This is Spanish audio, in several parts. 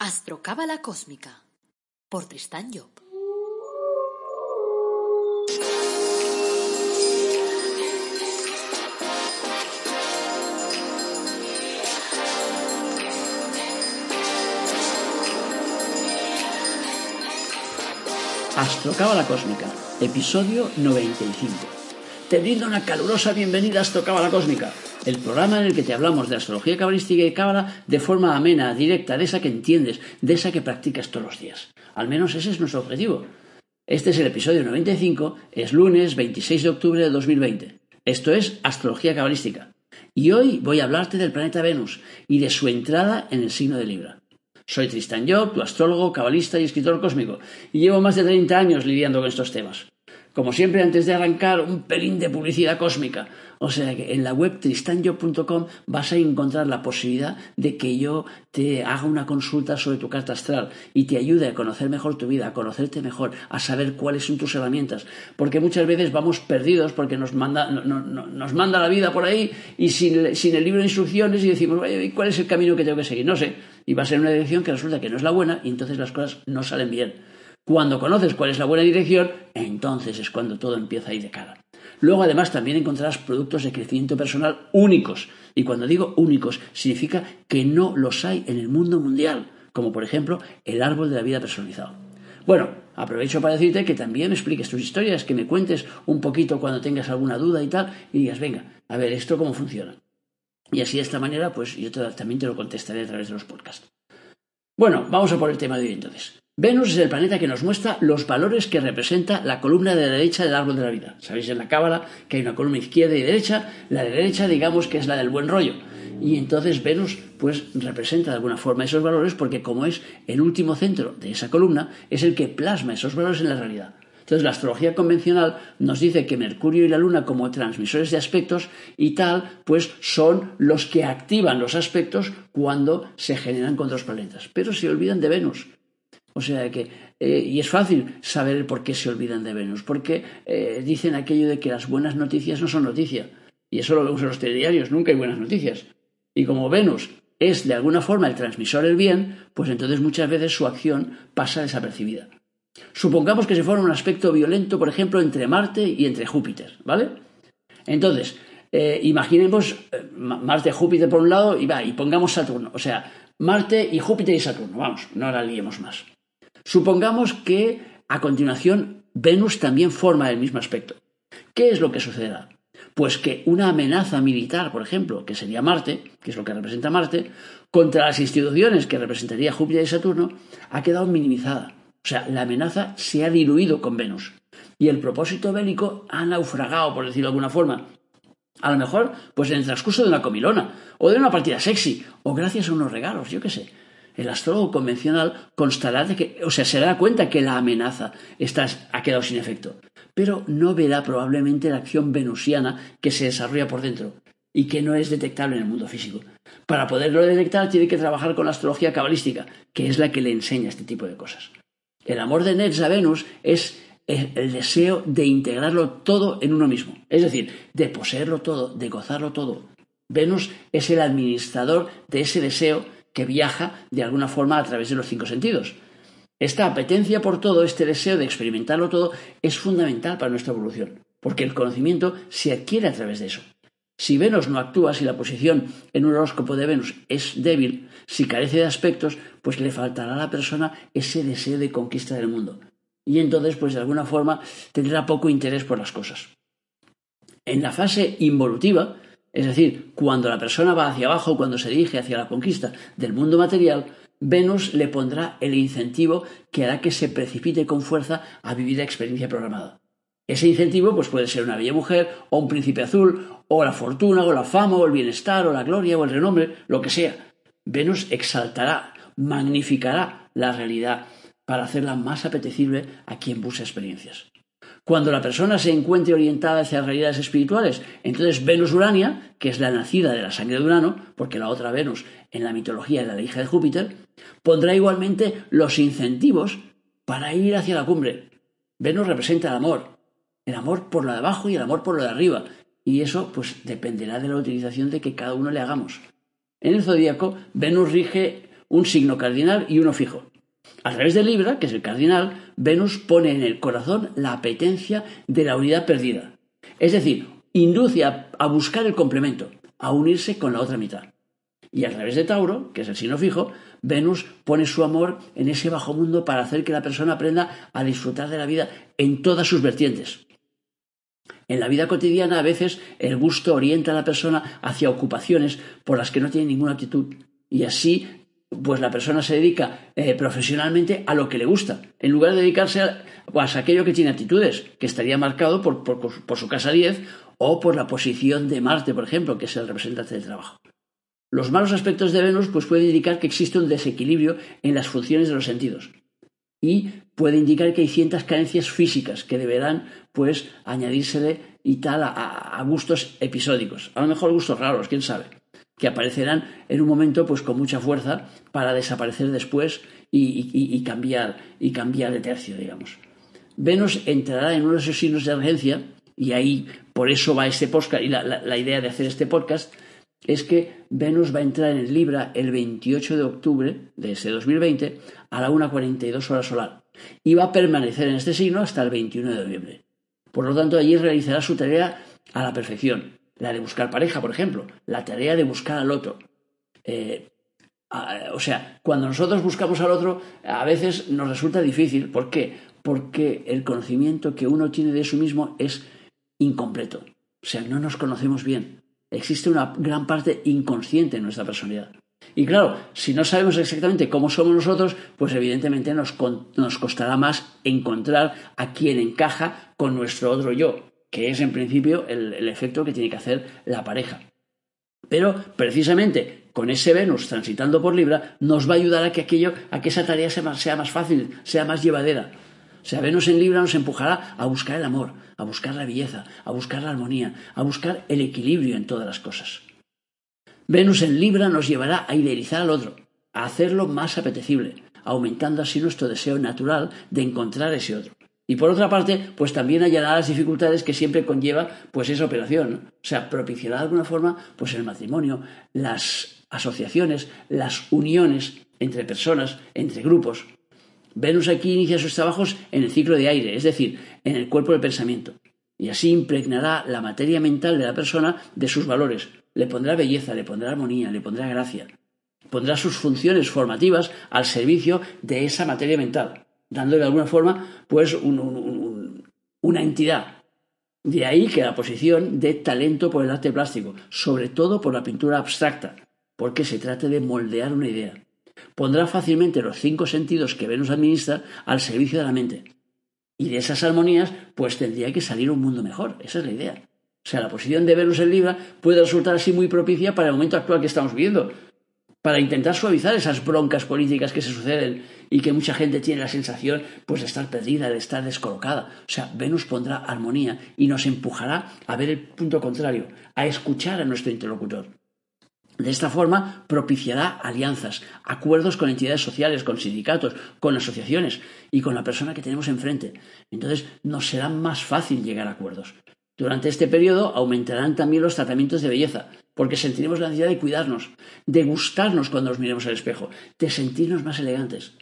Astrocábala Cósmica por Tristán Job. Astrocábala Cósmica, episodio 95. Te brindo una calurosa bienvenida a Astrocábala Cósmica, el programa en el que te hablamos de astrología cabalística y cábala de forma amena, directa, de esa que entiendes, de esa que practicas todos los días. Al menos ese es nuestro objetivo. Este es el episodio 95, es lunes 26 de octubre de 2020. Esto es Astrología Cabalística. Y hoy voy a hablarte del planeta Venus y de su entrada en el signo de Libra. Soy Tristan Job, tu astrólogo, cabalista y escritor cósmico, y llevo más de 30 años lidiando con estos temas. Como siempre, antes de arrancar, un pelín de publicidad cósmica. O sea que en la web tristanyo.com vas a encontrar la posibilidad de que yo te haga una consulta sobre tu carta astral y te ayude a conocer mejor tu vida, a conocerte mejor, a saber cuáles son tus herramientas. Porque muchas veces vamos perdidos porque nos manda, nos manda la vida por ahí y sin, el libro de instrucciones y decimos, ¿cuál es el camino que tengo que seguir? No sé. Y va a ser una dirección que resulta que no es la buena y entonces las cosas no salen bien. Cuando conoces cuál es la buena dirección, entonces es cuando todo empieza a ir de cara. Luego, además, también encontrarás productos de crecimiento personal únicos. Y cuando digo únicos, significa que no los hay en el mundo mundial, como por ejemplo el árbol de la vida personalizado. Bueno, aprovecho para decirte que también expliques tus historias, que me cuentes un poquito cuando tengas alguna duda y tal, y digas, venga, a ver, ¿esto cómo funciona? Y así de esta manera, pues yo también te lo contestaré a través de los podcasts. Bueno, vamos a por el tema de hoy entonces. Venus es el planeta que nos muestra los valores que representa la columna de la derecha del árbol de la vida. Sabéis en la cábala que hay una columna izquierda y derecha, la de derecha digamos que es la del buen rollo. Y entonces Venus pues representa de alguna forma esos valores porque como es el último centro de esa columna, es el que plasma esos valores en la realidad. Entonces la astrología convencional nos dice que Mercurio y la Luna como transmisores de aspectos y tal, pues son los que activan los aspectos cuando se generan con otros planetas. Pero se olvidan de Venus. O sea que, eh, y es fácil saber por qué se olvidan de Venus, porque eh, dicen aquello de que las buenas noticias no son noticias. Y eso lo vemos en los telediarios, nunca hay buenas noticias. Y como Venus es de alguna forma el transmisor del bien, pues entonces muchas veces su acción pasa desapercibida. Supongamos que se forma un aspecto violento, por ejemplo, entre Marte y entre Júpiter, ¿vale? Entonces, eh, imaginemos Marte, Júpiter por un lado y va, y pongamos Saturno, o sea, Marte y Júpiter y Saturno, vamos, no la liemos más. Supongamos que a continuación Venus también forma el mismo aspecto. ¿Qué es lo que sucederá? Pues que una amenaza militar, por ejemplo, que sería Marte, que es lo que representa Marte, contra las instituciones que representaría Júpiter y Saturno, ha quedado minimizada. O sea, la amenaza se ha diluido con Venus. Y el propósito bélico ha naufragado, por decirlo de alguna forma. A lo mejor, pues en el transcurso de una comilona, o de una partida sexy, o gracias a unos regalos, yo qué sé el astrólogo convencional constará de que, o sea, se dará cuenta que la amenaza está, ha quedado sin efecto, pero no verá probablemente la acción venusiana que se desarrolla por dentro y que no es detectable en el mundo físico. Para poderlo detectar tiene que trabajar con la astrología cabalística, que es la que le enseña este tipo de cosas. El amor de Nets a Venus es el, deseo de integrarlo todo en uno mismo, es decir, de poseerlo todo, de gozarlo todo. Venus es el administrador de ese deseo que viaja de alguna forma a través de los cinco sentidos. Esta apetencia por todo, este deseo de experimentarlo todo, es fundamental para nuestra evolución, porque el conocimiento se adquiere a través de eso. Si Venus no actúa, si la posición en un horóscopo de Venus es débil, si carece de aspectos, pues le faltará a la persona ese deseo de conquista del mundo. Y entonces, pues de alguna forma, tendrá poco interés por las cosas. En la fase involutiva, es decir, cuando la persona va hacia abajo, cuando se dirige hacia la conquista del mundo material, Venus le pondrá el incentivo que hará que se precipite con fuerza a vivir la experiencia programada. Ese incentivo pues puede ser una bella mujer, o un príncipe azul, o la fortuna, o la fama, o el bienestar, o la gloria, o el renombre, lo que sea. Venus exaltará, magnificará la realidad para hacerla más apetecible a quien busca experiencias. Cuando la persona se encuentre orientada hacia realidades espirituales, entonces Venus Urania, que es la nacida de la sangre de Urano, porque la otra Venus en la mitología era la hija de Júpiter, pondrá igualmente los incentivos para ir hacia la cumbre. Venus representa el amor, el amor por lo de abajo y el amor por lo de arriba, y eso pues dependerá de la utilización de que cada uno le hagamos. En el zodíaco, Venus rige un signo cardinal y uno fijo. Al revés de Libra, que es el cardinal, Venus pone en el corazón la apetencia de la unidad perdida. Es decir, induce a, a buscar el complemento, a unirse con la otra mitad. Y al revés de Tauro, que es el signo fijo, Venus pone su amor en ese bajo mundo para hacer que la persona aprenda a disfrutar de la vida en todas sus vertientes. En la vida cotidiana a veces el gusto orienta a la persona hacia ocupaciones por las que no tiene ninguna actitud y así pues la persona se dedica eh, profesionalmente a lo que le gusta, en lugar de dedicarse a, pues, a aquello que tiene actitudes, que estaría marcado por, por su casa 10 o por la posición de Marte, por ejemplo, que es el representante del trabajo. Los malos aspectos de Venus pues, pueden indicar que existe un desequilibrio en las funciones de los sentidos y puede indicar que hay ciertas carencias físicas que deberán pues añadírsele y tal a, gustos episódicos, a lo mejor gustos raros, quién sabe, que aparecerán en un momento pues con mucha fuerza para desaparecer después y, cambiar y cambiar de tercio, digamos. Venus entrará en uno de esos signos de urgencia y ahí por eso va este podcast y la idea de hacer este podcast es que Venus va a entrar en Libra el 28 de octubre de ese 2020 a la 1.42 hora solar y va a permanecer en este signo hasta el 21 de noviembre. Por lo tanto, allí realizará su tarea a la perfección, la de buscar pareja, por ejemplo, la tarea de buscar al otro. Eh, o sea, cuando nosotros buscamos al otro, a veces nos resulta difícil. ¿Por qué? Porque el conocimiento que uno tiene de sí mismo es incompleto. O sea, no nos conocemos bien existe una gran parte inconsciente en nuestra personalidad. Y claro, si no sabemos exactamente cómo somos nosotros, pues evidentemente nos, costará más encontrar a quien encaja con nuestro otro yo, que es en principio el, efecto que tiene que hacer la pareja. Pero precisamente con ese Venus transitando por Libra nos va a ayudar a que aquello, a que esa tarea sea más fácil, sea más llevadera. O sea, Venus en Libra nos empujará a buscar el amor, a buscar la belleza, a buscar la armonía, a buscar el equilibrio en todas las cosas. Venus en Libra nos llevará a idealizar al otro, a hacerlo más apetecible, aumentando así nuestro deseo natural de encontrar ese otro. Y por otra parte, pues también hallará las dificultades que siempre conlleva pues esa operación. O sea, propiciará de alguna forma pues el matrimonio, las asociaciones, las uniones entre personas, entre grupos. Venus aquí inicia sus trabajos en el ciclo de aire, es decir, en el cuerpo del pensamiento, y así impregnará la materia mental de la persona de sus valores, le pondrá belleza, le pondrá armonía, le pondrá gracia, pondrá sus funciones formativas al servicio de esa materia mental, dándole de alguna forma pues una entidad. De ahí que la posición de talento por el arte plástico, sobre todo por la pintura abstracta, porque se trata de moldear una idea pondrá fácilmente los cinco sentidos que Venus administra al servicio de la mente. Y de esas armonías, pues tendría que salir un mundo mejor. Esa es la idea. O sea, la posición de Venus en Libra puede resultar así muy propicia para el momento actual que estamos viviendo, para intentar suavizar esas broncas políticas que se suceden y que mucha gente tiene la sensación pues, de estar perdida, de estar descolocada. O sea, Venus pondrá armonía y nos empujará a ver el punto contrario, a escuchar a nuestro interlocutor. De esta forma propiciará alianzas, acuerdos con entidades sociales, con sindicatos, con asociaciones y con la persona que tenemos enfrente. Entonces nos será más fácil llegar a acuerdos. Durante este periodo aumentarán también los tratamientos de belleza, porque sentiremos la necesidad de cuidarnos, de gustarnos cuando nos miremos al espejo, de sentirnos más elegantes.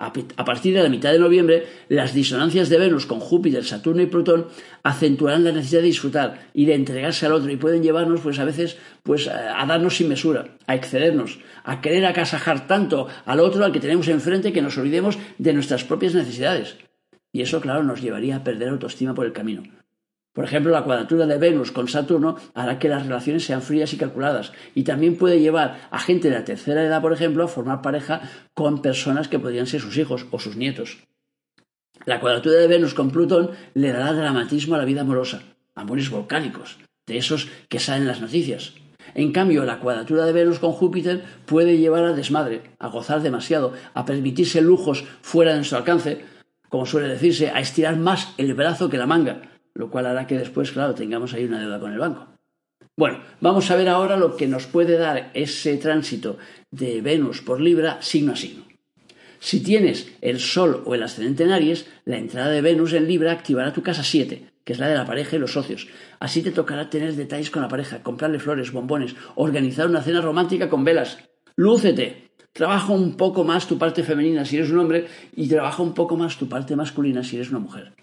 A partir de la mitad de noviembre, las disonancias de Venus con Júpiter, Saturno y Plutón acentuarán la necesidad de disfrutar y de entregarse al otro y pueden llevarnos, pues a veces, pues a darnos sin mesura, a excedernos, a querer acasajar tanto al otro al que tenemos enfrente que nos olvidemos de nuestras propias necesidades. Y eso, claro, nos llevaría a perder autoestima por el camino. Por ejemplo, la cuadratura de Venus con Saturno hará que las relaciones sean frías y calculadas y también puede llevar a gente de la tercera edad, por ejemplo, a formar pareja con personas que podrían ser sus hijos o sus nietos. La cuadratura de Venus con Plutón le dará dramatismo a la vida amorosa, amores volcánicos, de esos que salen en las noticias. En cambio, la cuadratura de Venus con Júpiter puede llevar al desmadre, a gozar demasiado, a permitirse lujos fuera de nuestro alcance, como suele decirse, a estirar más el brazo que la manga, lo cual hará que después, claro, tengamos ahí una deuda con el banco. Bueno, vamos a ver ahora lo que nos puede dar ese tránsito de Venus por Libra signo a signo. Si tienes el Sol o el ascendente en Aries, la entrada de Venus en Libra activará tu casa 7, que es la de la pareja y los socios. Así te tocará tener detalles con la pareja, comprarle flores, bombones, organizar una cena romántica con velas. Lúcete, Trabaja un poco más tu parte femenina si eres un hombre y trabaja un poco más tu parte masculina si eres una mujer.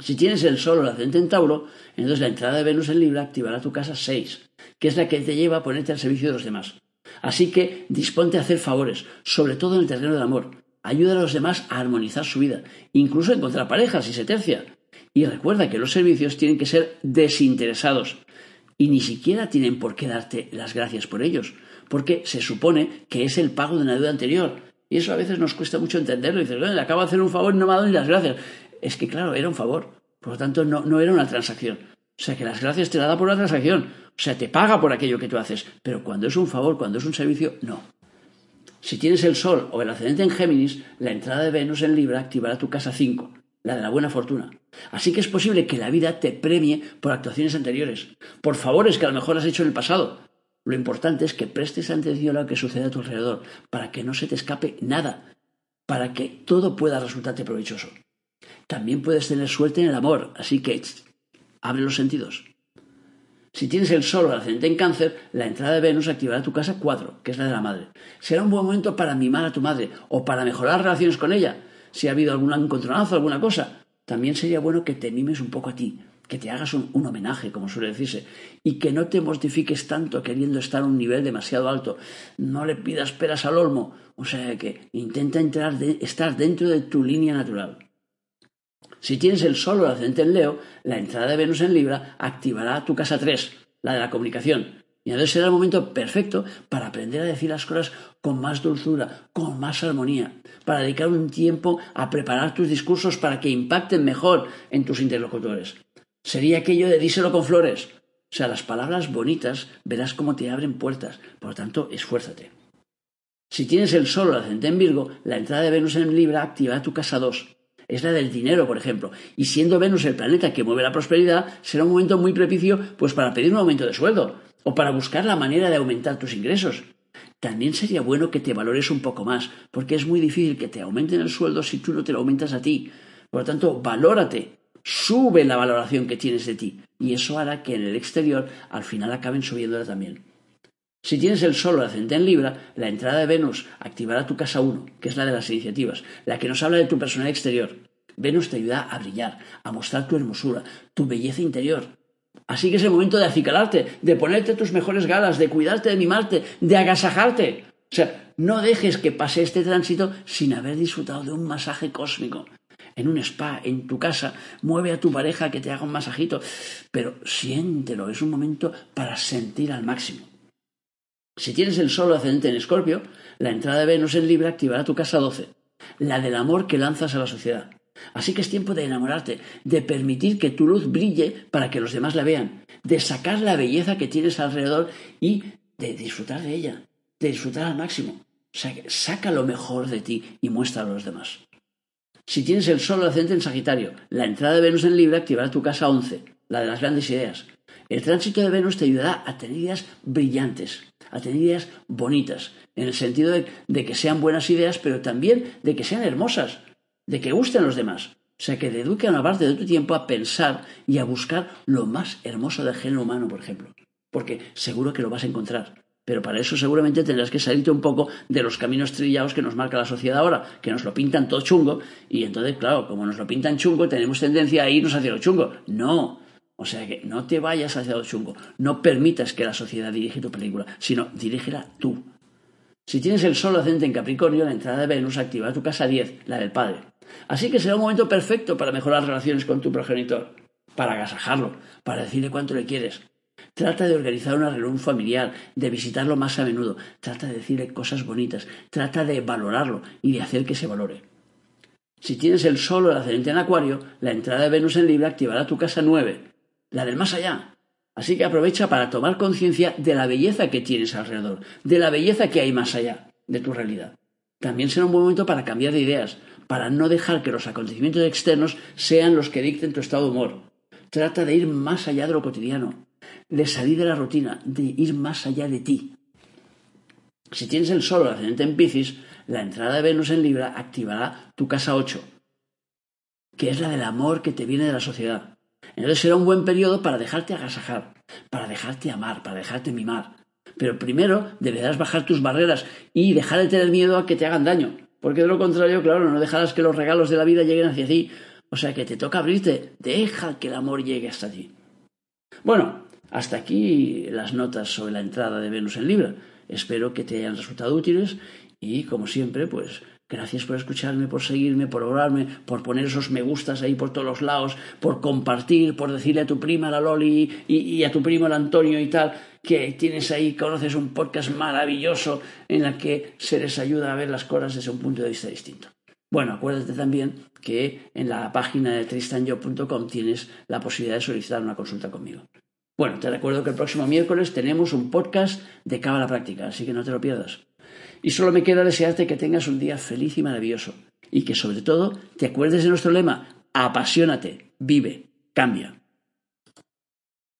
Si tienes el Sol o el ascendente en Tauro, entonces la entrada de Venus en Libra activará tu casa 6, que es la que te lleva a ponerte al servicio de los demás. Así que disponte a hacer favores, sobre todo en el terreno del amor. Ayuda a los demás a armonizar su vida, incluso a encontrar parejas si se tercia. Y recuerda que los servicios tienen que ser desinteresados y ni siquiera tienen por qué darte las gracias por ellos, porque se supone que es el pago de una deuda anterior. Y eso a veces nos cuesta mucho entenderlo. Y dices, bueno, le acabo de hacer un favor y no me ha dado ni las gracias. Es que, claro, era un favor. Por lo tanto, no, no era una transacción. O sea, que las gracias te la da por una transacción. O sea, te paga por aquello que tú haces. Pero cuando es un favor, cuando es un servicio, no. Si tienes el Sol o el ascendente en Géminis, la entrada de Venus en Libra activará tu casa 5, la de la buena fortuna. Así que es posible que la vida te premie por actuaciones anteriores, por favores que a lo mejor has hecho en el pasado. Lo importante es que prestes atención a lo que sucede a tu alrededor, para que no se te escape nada, para que todo pueda resultarte provechoso. También puedes tener suerte en el amor, así que abre los sentidos. Si tienes el sol o ascendente en cáncer, la entrada de Venus activará tu casa 4, que es la de la madre. Será un buen momento para mimar a tu madre o para mejorar relaciones con ella, si ha habido algún encontronazo, alguna cosa. También sería bueno que te mimes un poco a ti, que te hagas un, homenaje, como suele decirse, y que no te mortifiques tanto queriendo estar a un nivel demasiado alto. No le pidas peras al olmo, o sea que intenta entrar estar dentro de tu línea natural. Si tienes el Sol o el en Leo, la entrada de Venus en Libra activará tu casa 3, la de la comunicación. Y entonces será el momento perfecto para aprender a decir las cosas con más dulzura, con más armonía, para dedicar un tiempo a preparar tus discursos para que impacten mejor en tus interlocutores. Sería aquello de díselo con flores. O sea, las palabras bonitas verás cómo te abren puertas. Por lo tanto, esfuérzate. Si tienes el Sol o en Virgo, la entrada de Venus en Libra activará tu casa 2 es la del dinero, por ejemplo. Y siendo Venus el planeta que mueve la prosperidad, será un momento muy propicio pues para pedir un aumento de sueldo o para buscar la manera de aumentar tus ingresos. También sería bueno que te valores un poco más, porque es muy difícil que te aumenten el sueldo si tú no te lo aumentas a ti. Por lo tanto, valórate, sube la valoración que tienes de ti, y eso hará que en el exterior al final acaben subiéndola también. Si tienes el Sol o ascendente en Libra, la entrada de Venus activará tu casa 1, que es la de las iniciativas, la que nos habla de tu personalidad exterior. Venus te ayuda a brillar, a mostrar tu hermosura, tu belleza interior. Así que es el momento de acicalarte, de ponerte tus mejores galas, de cuidarte, de mimarte, de agasajarte. O sea, no dejes que pase este tránsito sin haber disfrutado de un masaje cósmico. En un spa, en tu casa, mueve a tu pareja que te haga un masajito, pero siéntelo, es un momento para sentir al máximo. Si tienes el Sol ascendente en Escorpio, la entrada de Venus en Libra activará tu casa 12, la del amor que lanzas a la sociedad. Así que es tiempo de enamorarte, de permitir que tu luz brille para que los demás la vean, de sacar la belleza que tienes alrededor y de disfrutar de ella, de disfrutar al máximo. O sea, saca lo mejor de ti y muéstralo a los demás. Si tienes el Sol ascendente en Sagitario, la entrada de Venus en Libra activará tu casa 11, la de las grandes ideas. El tránsito de Venus te ayudará a tener ideas brillantes, a tener ideas bonitas, en el sentido de, que sean buenas ideas, pero también de que sean hermosas, de que gusten los demás. O sea, que eduque a una parte de tu tiempo a pensar y a buscar lo más hermoso del género humano, por ejemplo. Porque seguro que lo vas a encontrar. Pero para eso seguramente tendrás que salirte un poco de los caminos trillados que nos marca la sociedad ahora, que nos lo pintan todo chungo, y entonces, claro, como nos lo pintan chungo, tenemos tendencia a irnos hacia lo chungo. No, o sea que no te vayas hacia lo chungo. No permitas que la sociedad dirige tu película, sino dirígela tú. Si tienes el sol ascendente en Capricornio, la entrada de Venus activará tu casa 10, la del padre. Así que será un momento perfecto para mejorar relaciones con tu progenitor, para agasajarlo, para decirle cuánto le quieres. Trata de organizar una reunión familiar, de visitarlo más a menudo, trata de decirle cosas bonitas, trata de valorarlo y de hacer que se valore. Si tienes el sol o ascendente en Acuario, la entrada de Venus en Libra activará tu casa 9, la del más allá. Así que aprovecha para tomar conciencia de la belleza que tienes alrededor, de la belleza que hay más allá de tu realidad. También será un buen momento para cambiar de ideas, para no dejar que los acontecimientos externos sean los que dicten tu estado de humor. Trata de ir más allá de lo cotidiano, de salir de la rutina, de ir más allá de ti. Si tienes el sol o ascendente en Piscis, la entrada de Venus en Libra activará tu casa 8, que es la del amor que te viene de la sociedad. Entonces será un buen periodo para dejarte agasajar, para dejarte amar, para dejarte mimar, Pero primero deberás bajar tus barreras y dejar de tener miedo a que te hagan daño. Porque de lo contrario, claro, no dejarás que los regalos de la vida lleguen hacia ti. O sea que te toca abrirte. Deja que el amor llegue hasta ti. Bueno, hasta aquí las notas sobre la entrada de Venus en Libra. Espero que te hayan resultado útiles y, como siempre, pues Gracias por escucharme, por seguirme, por orarme, por poner esos me gustas ahí por todos los lados, por compartir, por decirle a tu prima, la Loli, y, a tu primo, el Antonio y tal, que tienes ahí, conoces un podcast maravilloso en el que se les ayuda a ver las cosas desde un punto de vista distinto. Bueno, acuérdate también que en la página de tristanyo.com tienes la posibilidad de solicitar una consulta conmigo. Bueno, te recuerdo que el próximo miércoles tenemos un podcast de Cábala Práctica, así que no te lo pierdas. Y solo me queda desearte que tengas un día feliz y maravilloso y que sobre todo te acuerdes de nuestro lema, apasionate, vive, cambia.